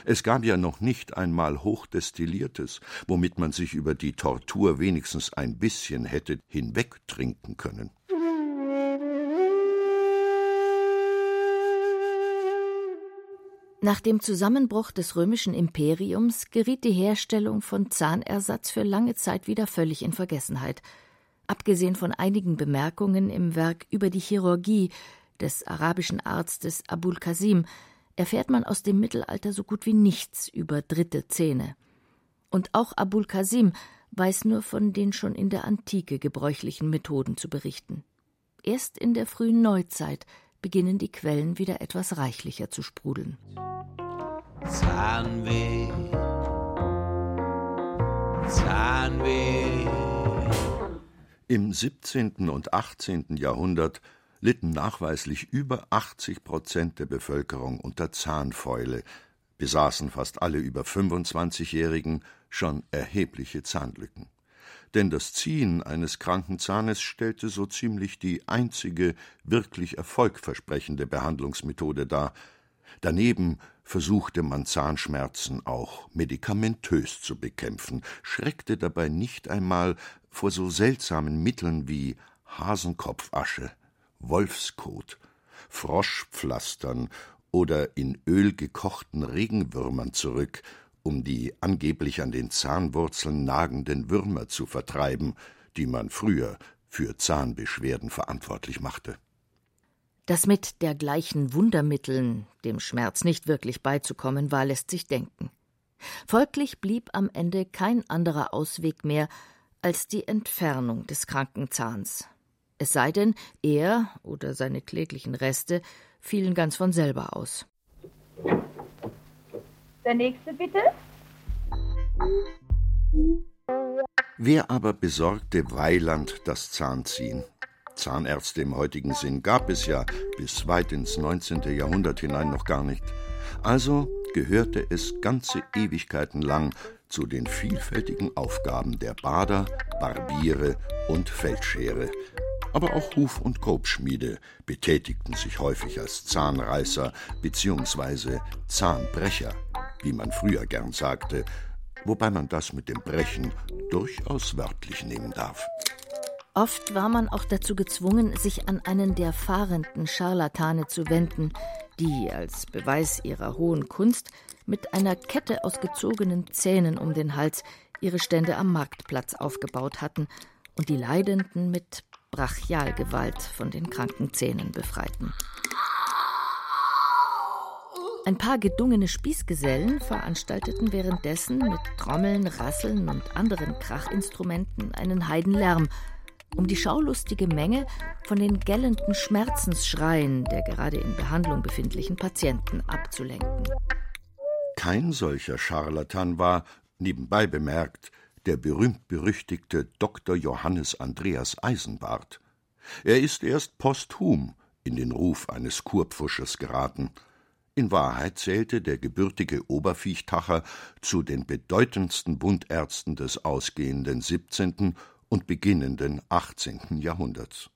Es gab ja noch nicht einmal Hochdestilliertes, womit man sich über die Tortur wenigstens ein bisschen hätte hinwegtrinken können. Nach dem Zusammenbruch des römischen Imperiums geriet die Herstellung von Zahnersatz für lange Zeit wieder völlig in Vergessenheit. Abgesehen von einigen Bemerkungen im Werk über die Chirurgie des arabischen Arztes Abul Qasim erfährt man aus dem Mittelalter so gut wie nichts über dritte Zähne. Und auch Abul Qasim weiß nur von den schon in der Antike gebräuchlichen Methoden zu berichten. Erst in der frühen Neuzeit beginnen die Quellen wieder etwas reichlicher zu sprudeln. Zahnweh, Zahnweh. Im 17. und 18. Jahrhundert litten nachweislich über 80 Prozent der Bevölkerung unter Zahnfäule, besaßen fast alle über 25-Jährigen schon erhebliche Zahnlücken denn das Ziehen eines kranken Zahnes stellte so ziemlich die einzige wirklich erfolgversprechende Behandlungsmethode dar. Daneben versuchte man Zahnschmerzen auch medikamentös zu bekämpfen, schreckte dabei nicht einmal vor so seltsamen Mitteln wie Hasenkopfasche, Wolfskot, Froschpflastern oder in Öl gekochten Regenwürmern zurück, um die angeblich an den Zahnwurzeln nagenden Würmer zu vertreiben, die man früher für Zahnbeschwerden verantwortlich machte. Dass mit dergleichen Wundermitteln dem Schmerz nicht wirklich beizukommen war, lässt sich denken. Folglich blieb am Ende kein anderer Ausweg mehr als die Entfernung des kranken Zahns. Es sei denn, er oder seine kläglichen Reste fielen ganz von selber aus. Der nächste bitte. Wer aber besorgte Weiland das Zahnziehen? Zahnärzte im heutigen Sinn gab es ja bis weit ins 19. Jahrhundert hinein noch gar nicht. Also gehörte es ganze Ewigkeiten lang zu den vielfältigen Aufgaben der Bader, Barbiere und Feldschere. Aber auch Huf- und Grobschmiede betätigten sich häufig als Zahnreißer bzw. Zahnbrecher, wie man früher gern sagte, wobei man das mit dem Brechen durchaus wörtlich nehmen darf. Oft war man auch dazu gezwungen, sich an einen der fahrenden Scharlatane zu wenden, die als Beweis ihrer hohen Kunst mit einer Kette aus gezogenen Zähnen um den Hals ihre Stände am Marktplatz aufgebaut hatten und die Leidenden mit Brachialgewalt von den kranken Zähnen befreiten. Ein paar gedungene Spießgesellen veranstalteten währenddessen mit Trommeln, Rasseln und anderen Krachinstrumenten einen Heidenlärm, um die schaulustige Menge von den gellenden Schmerzensschreien der gerade in Behandlung befindlichen Patienten abzulenken. Kein solcher Scharlatan war, nebenbei bemerkt, der berühmt-berüchtigte Dr. Johannes Andreas Eisenbart. Er ist erst posthum in den Ruf eines Kurpfuschers geraten – in Wahrheit zählte der gebürtige Oberviechtacher zu den bedeutendsten Wundärzten des ausgehenden 17. und beginnenden 18. Jahrhunderts.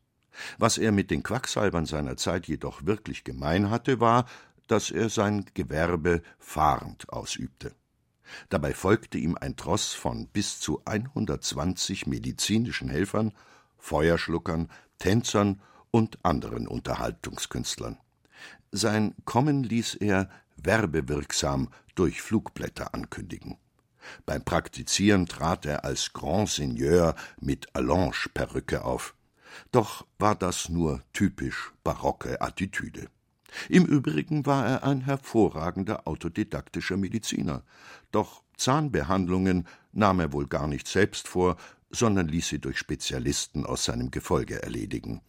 Was er mit den Quacksalbern seiner Zeit jedoch wirklich gemein hatte, war, dass er sein Gewerbe fahrend ausübte. Dabei folgte ihm ein Tross von bis zu 120 medizinischen Helfern, Feuerschluckern, Tänzern und anderen Unterhaltungskünstlern. Sein Kommen ließ er werbewirksam durch Flugblätter ankündigen. Beim Praktizieren trat er als Grand Seigneur mit Allonge-Perücke auf. Doch war das nur typisch barocke Attitüde. Im Übrigen war er ein hervorragender autodidaktischer Mediziner. Doch Zahnbehandlungen nahm er wohl gar nicht selbst vor, sondern ließ sie durch Spezialisten aus seinem Gefolge erledigen.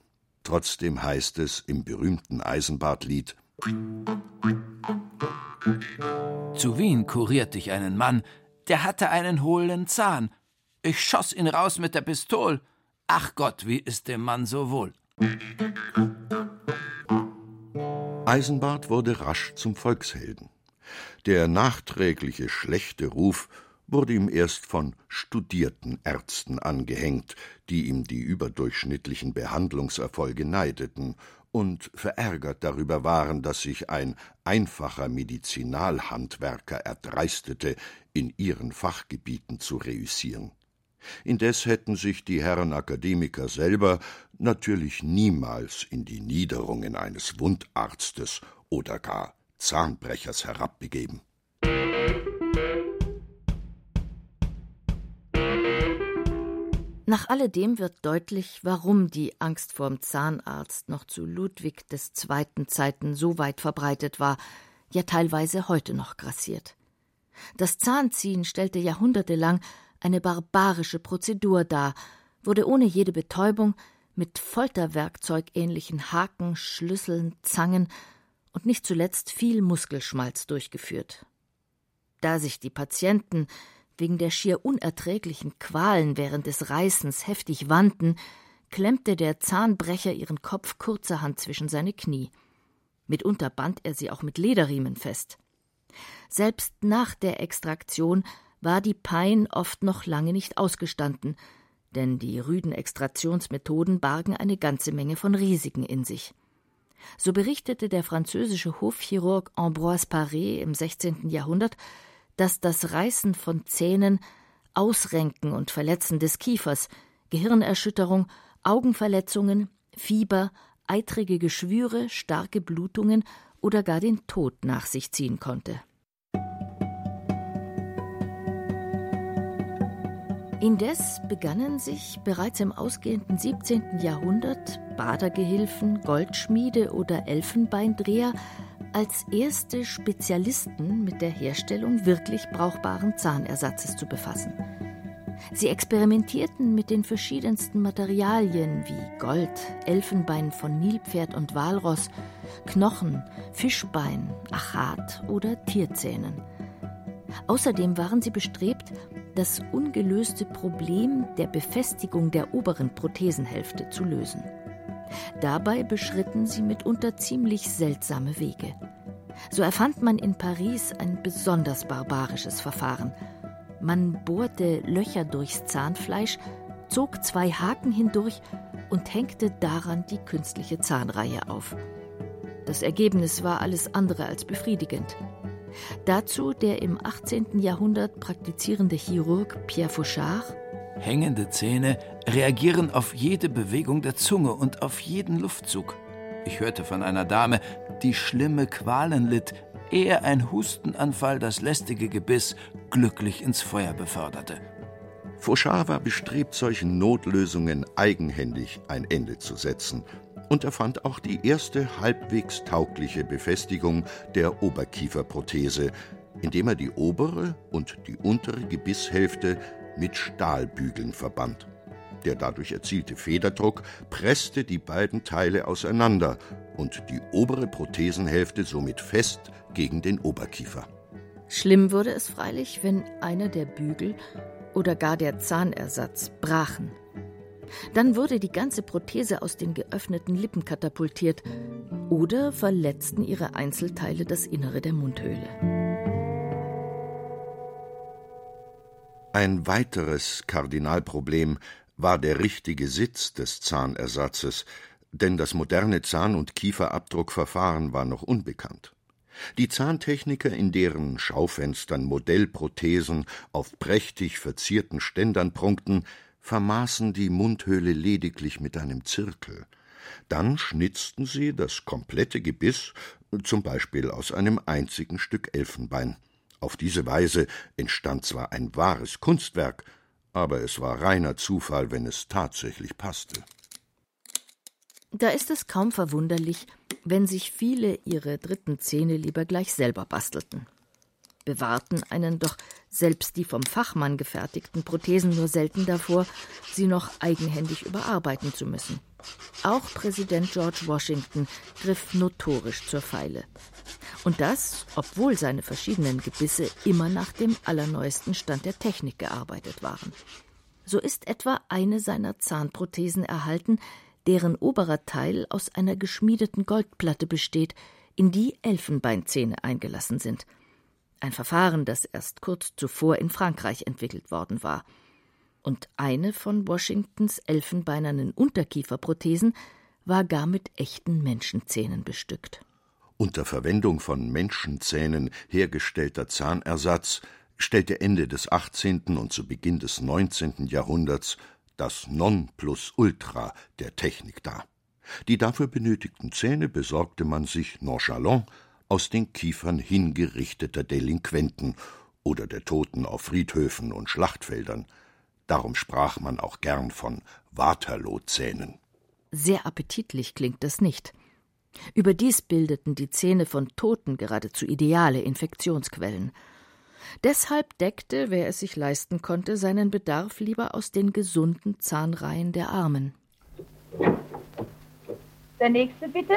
Trotzdem heißt es im berühmten Eisenbartlied Zu Wien kurierte ich einen Mann, der hatte einen hohlen Zahn. Ich schoss ihn raus mit der Pistol. Ach Gott, wie ist dem Mann so wohl. Eisenbart wurde rasch zum Volkshelden. Der nachträgliche schlechte Ruf wurde ihm erst von studierten Ärzten angehängt, die ihm die überdurchschnittlichen Behandlungserfolge neideten und verärgert darüber waren, dass sich ein einfacher Medizinalhandwerker erdreistete, in ihren Fachgebieten zu reüssieren. Indes hätten sich die Herren Akademiker selber natürlich niemals in die Niederungen eines Wundarztes oder gar Zahnbrechers herabbegeben. Nach alledem wird deutlich, warum die Angst vorm Zahnarzt noch zu Ludwig des Zweiten Zeiten so weit verbreitet war, ja teilweise heute noch grassiert. Das Zahnziehen stellte jahrhundertelang eine barbarische Prozedur dar, wurde ohne jede Betäubung mit Folterwerkzeug ähnlichen Haken, Schlüsseln, Zangen und nicht zuletzt viel Muskelschmalz durchgeführt. Da sich die Patienten wegen der schier unerträglichen Qualen während des Reißens heftig wandten, klemmte der Zahnbrecher ihren Kopf kurzerhand zwischen seine Knie. Mitunter band er sie auch mit Lederriemen fest. Selbst nach der Extraktion war die Pein oft noch lange nicht ausgestanden, denn die rüden Extraktionsmethoden bargen eine ganze Menge von Risiken in sich. So berichtete der französische Hofchirurg Ambroise Paré im 16. Jahrhundert, dass das Reißen von Zähnen, Ausrenken und Verletzen des Kiefers, Gehirnerschütterung, Augenverletzungen, Fieber, eitrige Geschwüre, starke Blutungen oder gar den Tod nach sich ziehen konnte. Indes begannen sich bereits im ausgehenden 17. Jahrhundert Badergehilfen, Goldschmiede oder Elfenbeindreher als erste Spezialisten mit der Herstellung wirklich brauchbaren Zahnersatzes zu befassen. Sie experimentierten mit den verschiedensten Materialien wie Gold, Elfenbein von Nilpferd und Walross, Knochen, Fischbein, Achat oder Tierzähnen. Außerdem waren sie bestrebt, das ungelöste Problem der Befestigung der oberen Prothesenhälfte zu lösen. Dabei beschritten sie mitunter ziemlich seltsame Wege. So erfand man in Paris ein besonders barbarisches Verfahren. Man bohrte Löcher durchs Zahnfleisch, zog zwei Haken hindurch und hängte daran die künstliche Zahnreihe auf. Das Ergebnis war alles andere als befriedigend. Dazu der im 18. Jahrhundert praktizierende Chirurg Pierre Fauchard. Hängende Zähne reagieren auf jede Bewegung der Zunge und auf jeden Luftzug. Ich hörte von einer Dame, die schlimme Qualen litt, ehe ein Hustenanfall das lästige Gebiss glücklich ins Feuer beförderte. Fauchard war bestrebt, solchen Notlösungen eigenhändig ein Ende zu setzen und erfand auch die erste halbwegs taugliche Befestigung der Oberkieferprothese, indem er die obere und die untere Gebisshälfte mit Stahlbügeln verband. Der dadurch erzielte Federdruck presste die beiden Teile auseinander und die obere Prothesenhälfte somit fest gegen den Oberkiefer. Schlimm wurde es freilich, wenn einer der Bügel oder gar der Zahnersatz brachen. Dann wurde die ganze Prothese aus den geöffneten Lippen katapultiert oder verletzten ihre Einzelteile das Innere der Mundhöhle. Ein weiteres Kardinalproblem war der richtige Sitz des Zahnersatzes, denn das moderne Zahn- und Kieferabdruckverfahren war noch unbekannt. Die Zahntechniker, in deren Schaufenstern Modellprothesen auf prächtig verzierten Ständern prunkten, vermaßen die Mundhöhle lediglich mit einem Zirkel. Dann schnitzten sie das komplette Gebiss, zum Beispiel aus einem einzigen Stück Elfenbein. Auf diese Weise entstand zwar ein wahres Kunstwerk, aber es war reiner Zufall, wenn es tatsächlich passte. Da ist es kaum verwunderlich, wenn sich viele ihre dritten Zähne lieber gleich selber bastelten. Bewahrten einen doch selbst die vom Fachmann gefertigten Prothesen nur selten davor, sie noch eigenhändig überarbeiten zu müssen. Auch Präsident George Washington griff notorisch zur Feile. Und das, obwohl seine verschiedenen Gebisse immer nach dem allerneuesten Stand der Technik gearbeitet waren. So ist etwa eine seiner Zahnprothesen erhalten, deren oberer Teil aus einer geschmiedeten Goldplatte besteht, in die Elfenbeinzähne eingelassen sind. Ein Verfahren, das erst kurz zuvor in Frankreich entwickelt worden war. Und eine von Washingtons elfenbeinernen Unterkieferprothesen war gar mit echten Menschenzähnen bestückt. Unter Verwendung von Menschenzähnen hergestellter Zahnersatz stellte Ende des 18. und zu Beginn des 19. Jahrhunderts das Nonplusultra der Technik dar. Die dafür benötigten Zähne besorgte man sich nonchalant aus den Kiefern hingerichteter Delinquenten oder der Toten auf Friedhöfen und Schlachtfeldern. Darum sprach man auch gern von Waterloo-Zähnen. Sehr appetitlich klingt das nicht. Überdies bildeten die Zähne von Toten geradezu ideale Infektionsquellen. Deshalb deckte, wer es sich leisten konnte, seinen Bedarf lieber aus den gesunden Zahnreihen der Armen. Der nächste bitte.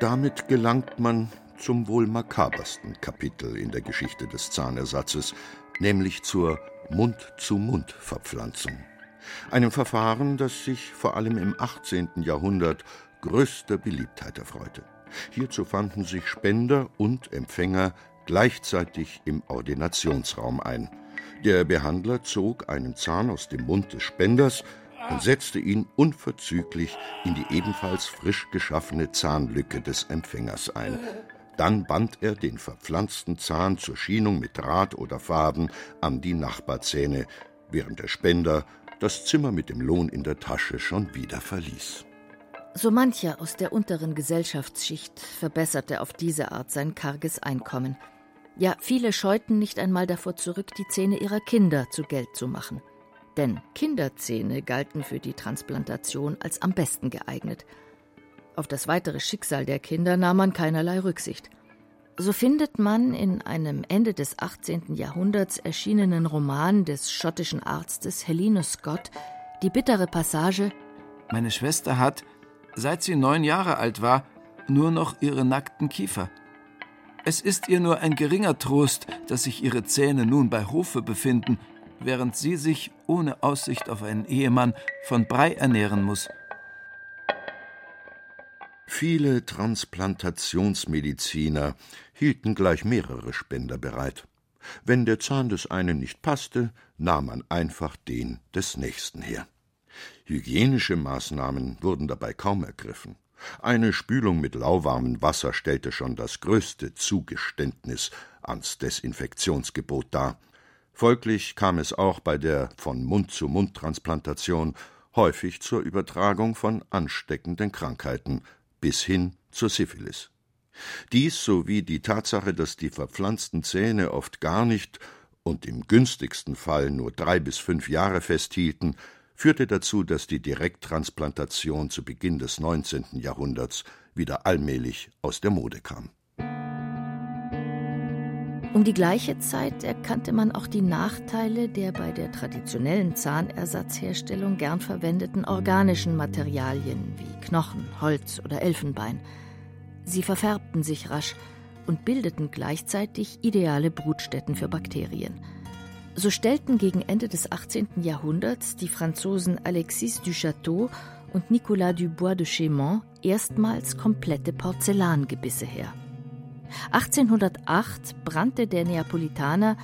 Damit gelangt man zum wohl makabersten Kapitel in der Geschichte des Zahnersatzes, nämlich zur Mund-zu-Mund-Verpflanzung. Einem Verfahren, das sich vor allem im 18. Jahrhundert größter Beliebtheit erfreute. Hierzu fanden sich Spender und Empfänger gleichzeitig im Ordinationsraum ein. Der Behandler zog einen Zahn aus dem Mund des Spenders und setzte ihn unverzüglich in die ebenfalls frisch geschaffene Zahnlücke des Empfängers ein. Dann band er den verpflanzten Zahn zur Schienung mit Draht oder Faden an die Nachbarzähne, während der Spender das Zimmer mit dem Lohn in der Tasche schon wieder verließ. So mancher aus der unteren Gesellschaftsschicht verbesserte auf diese Art sein karges Einkommen. Ja, viele scheuten nicht einmal davor zurück, die Zähne ihrer Kinder zu Geld zu machen. Denn Kinderzähne galten für die Transplantation als am besten geeignet. Auf das weitere Schicksal der Kinder nahm man keinerlei Rücksicht. So findet man in einem Ende des 18. Jahrhunderts erschienenen Roman des schottischen Arztes Helinus Scott die bittere Passage Meine Schwester hat, seit sie neun Jahre alt war, nur noch ihre nackten Kiefer. Es ist ihr nur ein geringer Trost, dass sich ihre Zähne nun bei Hofe befinden, während sie sich ohne Aussicht auf einen Ehemann von Brei ernähren muss. Viele Transplantationsmediziner hielten gleich mehrere Spender bereit. Wenn der Zahn des einen nicht passte, nahm man einfach den des nächsten her. Hygienische Maßnahmen wurden dabei kaum ergriffen. Eine Spülung mit lauwarmem Wasser stellte schon das größte Zugeständnis ans Desinfektionsgebot dar. Folglich kam es auch bei der von Mund zu Mund Transplantation häufig zur Übertragung von ansteckenden Krankheiten bis hin zur Syphilis. Dies sowie die Tatsache, dass die verpflanzten Zähne oft gar nicht und im günstigsten Fall nur drei bis fünf Jahre festhielten, führte dazu, dass die Direkttransplantation zu Beginn des 19. Jahrhunderts wieder allmählich aus der Mode kam. Um die gleiche Zeit erkannte man auch die Nachteile der bei der traditionellen Zahnersatzherstellung gern verwendeten organischen Materialien wie Knochen, Holz oder Elfenbein. Sie verfärbten sich rasch und bildeten gleichzeitig ideale Brutstätten für Bakterien. So stellten gegen Ende des 18. Jahrhunderts die Franzosen Alexis du Château und Nicolas Dubois de Chaumont erstmals komplette Porzellangebisse her. 1808 brannte der Neapolitaner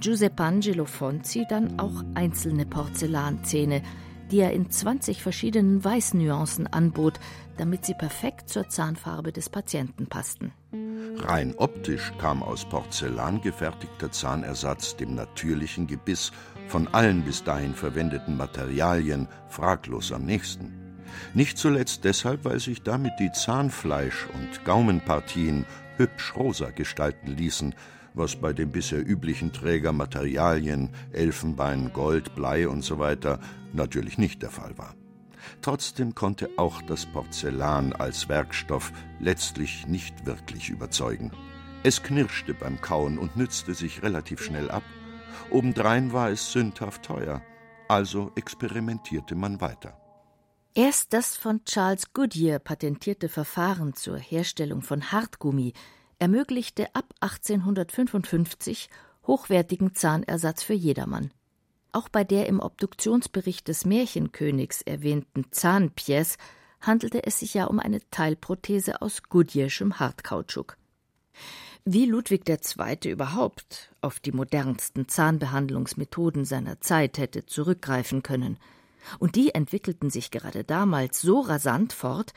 Giuseppe Angelo Fonzi dann auch einzelne Porzellanzähne, die er in 20 verschiedenen Weißnuancen anbot, damit sie perfekt zur Zahnfarbe des Patienten passten. Rein optisch kam aus Porzellan gefertigter Zahnersatz dem natürlichen Gebiss von allen bis dahin verwendeten Materialien fraglos am nächsten. Nicht zuletzt deshalb, weil sich damit die Zahnfleisch- und Gaumenpartien hübsch rosa gestalten ließen, was bei den bisher üblichen Trägermaterialien Elfenbein, Gold, Blei usw. So natürlich nicht der Fall war. Trotzdem konnte auch das Porzellan als Werkstoff letztlich nicht wirklich überzeugen. Es knirschte beim Kauen und nützte sich relativ schnell ab. Obendrein war es sündhaft teuer, also experimentierte man weiter. Erst das von Charles Goodyear patentierte Verfahren zur Herstellung von Hartgummi ermöglichte ab 1855 hochwertigen Zahnersatz für jedermann. Auch bei der im Obduktionsbericht des Märchenkönigs erwähnten Zahnpièce handelte es sich ja um eine Teilprothese aus Goodyearschem Hartkautschuk. Wie Ludwig II. überhaupt auf die modernsten Zahnbehandlungsmethoden seiner Zeit hätte zurückgreifen können. Und die entwickelten sich gerade damals so rasant fort,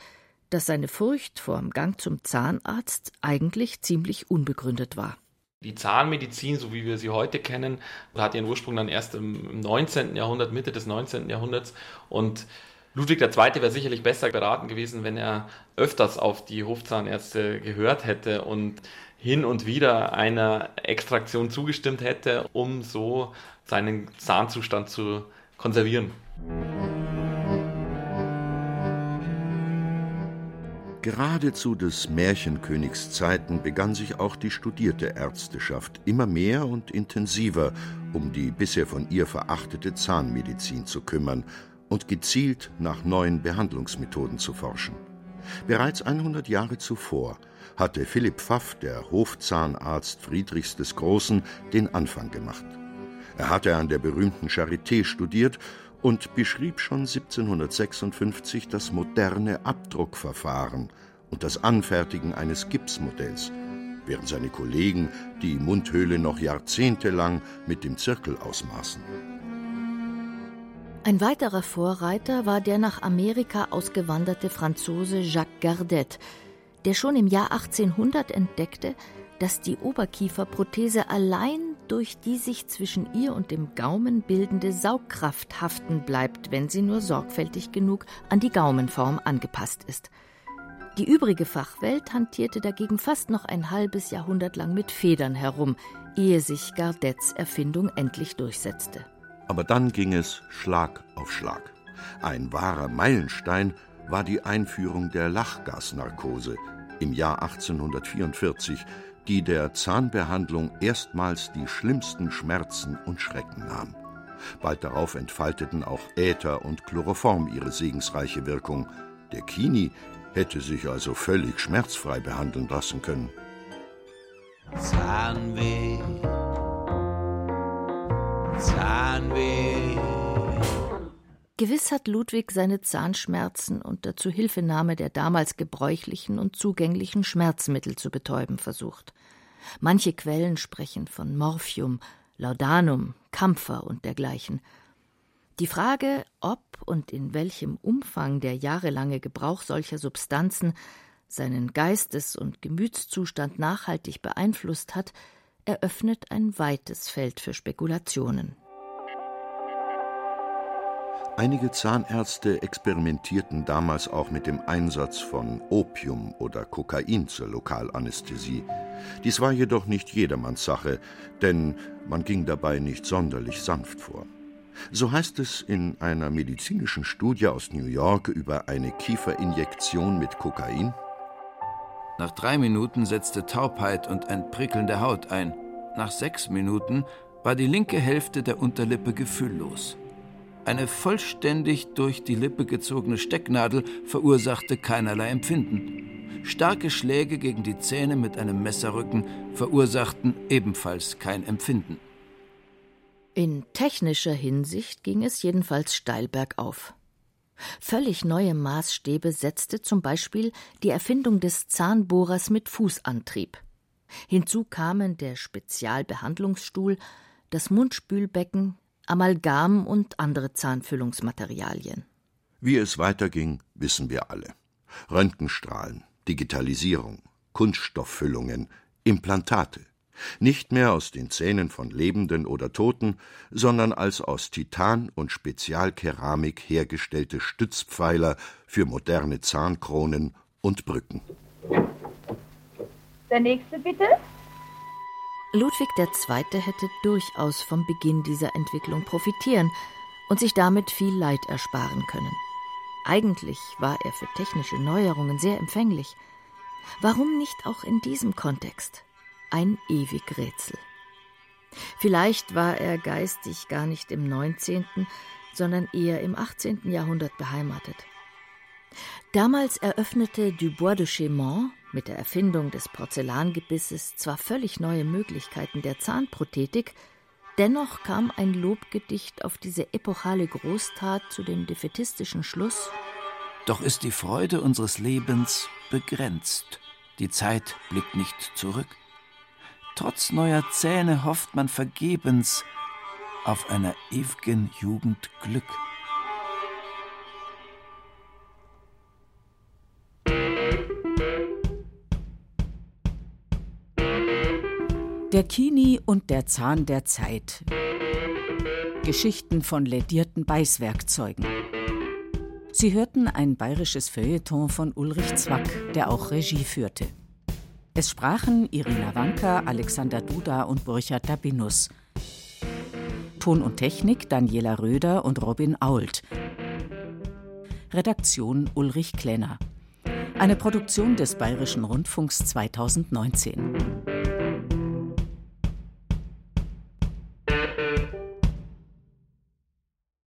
dass seine Furcht vor dem Gang zum Zahnarzt eigentlich ziemlich unbegründet war. Die Zahnmedizin, so wie wir sie heute kennen, hat ihren Ursprung dann erst im 19. Jahrhundert, Mitte des 19. Jahrhunderts. Und Ludwig II. wäre sicherlich besser beraten gewesen, wenn er öfters auf die Hofzahnärzte gehört hätte und hin und wieder einer Extraktion zugestimmt hätte, um so seinen Zahnzustand zu konservieren. Gerade zu des Märchenkönigs Zeiten begann sich auch die studierte Ärzteschaft immer mehr und intensiver um die bisher von ihr verachtete Zahnmedizin zu kümmern und gezielt nach neuen Behandlungsmethoden zu forschen. Bereits 100 Jahre zuvor hatte Philipp Pfaff, der Hofzahnarzt Friedrichs des Großen, den Anfang gemacht. Er hatte an der berühmten Charité studiert und beschrieb schon 1756 das moderne Abdruckverfahren und das Anfertigen eines Gipsmodells, während seine Kollegen die Mundhöhle noch jahrzehntelang mit dem Zirkel ausmaßen. Ein weiterer Vorreiter war der nach Amerika ausgewanderte Franzose Jacques Gardet, der schon im Jahr 1800 entdeckte, dass die Oberkieferprothese allein durch die sich zwischen ihr und dem Gaumen bildende Saugkraft haften bleibt, wenn sie nur sorgfältig genug an die Gaumenform angepasst ist. Die übrige Fachwelt hantierte dagegen fast noch ein halbes Jahrhundert lang mit Federn herum, ehe sich Gardets Erfindung endlich durchsetzte. Aber dann ging es Schlag auf Schlag. Ein wahrer Meilenstein war die Einführung der Lachgasnarkose im Jahr 1844, die der Zahnbehandlung erstmals die schlimmsten Schmerzen und Schrecken nahm. Bald darauf entfalteten auch Äther und Chloroform ihre segensreiche Wirkung. Der Kini hätte sich also völlig schmerzfrei behandeln lassen können. Zahnweh, Zahnweh. Gewiss hat Ludwig seine Zahnschmerzen unter Zuhilfenahme der damals gebräuchlichen und zugänglichen Schmerzmittel zu betäuben versucht. Manche Quellen sprechen von Morphium, Laudanum, Kampfer und dergleichen. Die Frage, ob und in welchem Umfang der jahrelange Gebrauch solcher Substanzen seinen Geistes- und Gemütszustand nachhaltig beeinflusst hat, eröffnet ein weites Feld für Spekulationen. Einige Zahnärzte experimentierten damals auch mit dem Einsatz von Opium oder Kokain zur Lokalanästhesie. Dies war jedoch nicht jedermanns Sache, denn man ging dabei nicht sonderlich sanft vor. So heißt es in einer medizinischen Studie aus New York über eine Kieferinjektion mit Kokain. Nach drei Minuten setzte Taubheit und ein Prickeln der Haut ein. Nach sechs Minuten war die linke Hälfte der Unterlippe gefühllos. Eine vollständig durch die Lippe gezogene Stecknadel verursachte keinerlei Empfinden. Starke Schläge gegen die Zähne mit einem Messerrücken verursachten ebenfalls kein Empfinden. In technischer Hinsicht ging es jedenfalls steil bergauf. Völlig neue Maßstäbe setzte zum Beispiel die Erfindung des Zahnbohrers mit Fußantrieb. Hinzu kamen der Spezialbehandlungsstuhl, das Mundspülbecken, Amalgam und andere Zahnfüllungsmaterialien. Wie es weiterging, wissen wir alle. Röntgenstrahlen, Digitalisierung, Kunststofffüllungen, Implantate. Nicht mehr aus den Zähnen von Lebenden oder Toten, sondern als aus Titan und Spezialkeramik hergestellte Stützpfeiler für moderne Zahnkronen und Brücken. Der nächste bitte. Ludwig II. hätte durchaus vom Beginn dieser Entwicklung profitieren und sich damit viel Leid ersparen können. Eigentlich war er für technische Neuerungen sehr empfänglich. Warum nicht auch in diesem Kontext? Ein ewig Rätsel. Vielleicht war er geistig gar nicht im 19., sondern eher im 18. Jahrhundert beheimatet. Damals eröffnete Dubois de Chaumont mit der Erfindung des Porzellangebisses zwar völlig neue Möglichkeiten der Zahnprothetik, dennoch kam ein Lobgedicht auf diese epochale Großtat zu dem defaitistischen Schluss Doch ist die Freude unseres Lebens begrenzt, die Zeit blickt nicht zurück. Trotz neuer Zähne hofft man vergebens auf einer ewigen Jugend Glück. Der Kini und der Zahn der Zeit. Geschichten von ledierten Beißwerkzeugen. Sie hörten ein bayerisches Feuilleton von Ulrich Zwack, der auch Regie führte. Es sprachen Irina Wanka, Alexander Duda und Burchard Dabinus. Ton und Technik Daniela Röder und Robin Ault. Redaktion Ulrich Klenner. Eine Produktion des Bayerischen Rundfunks 2019.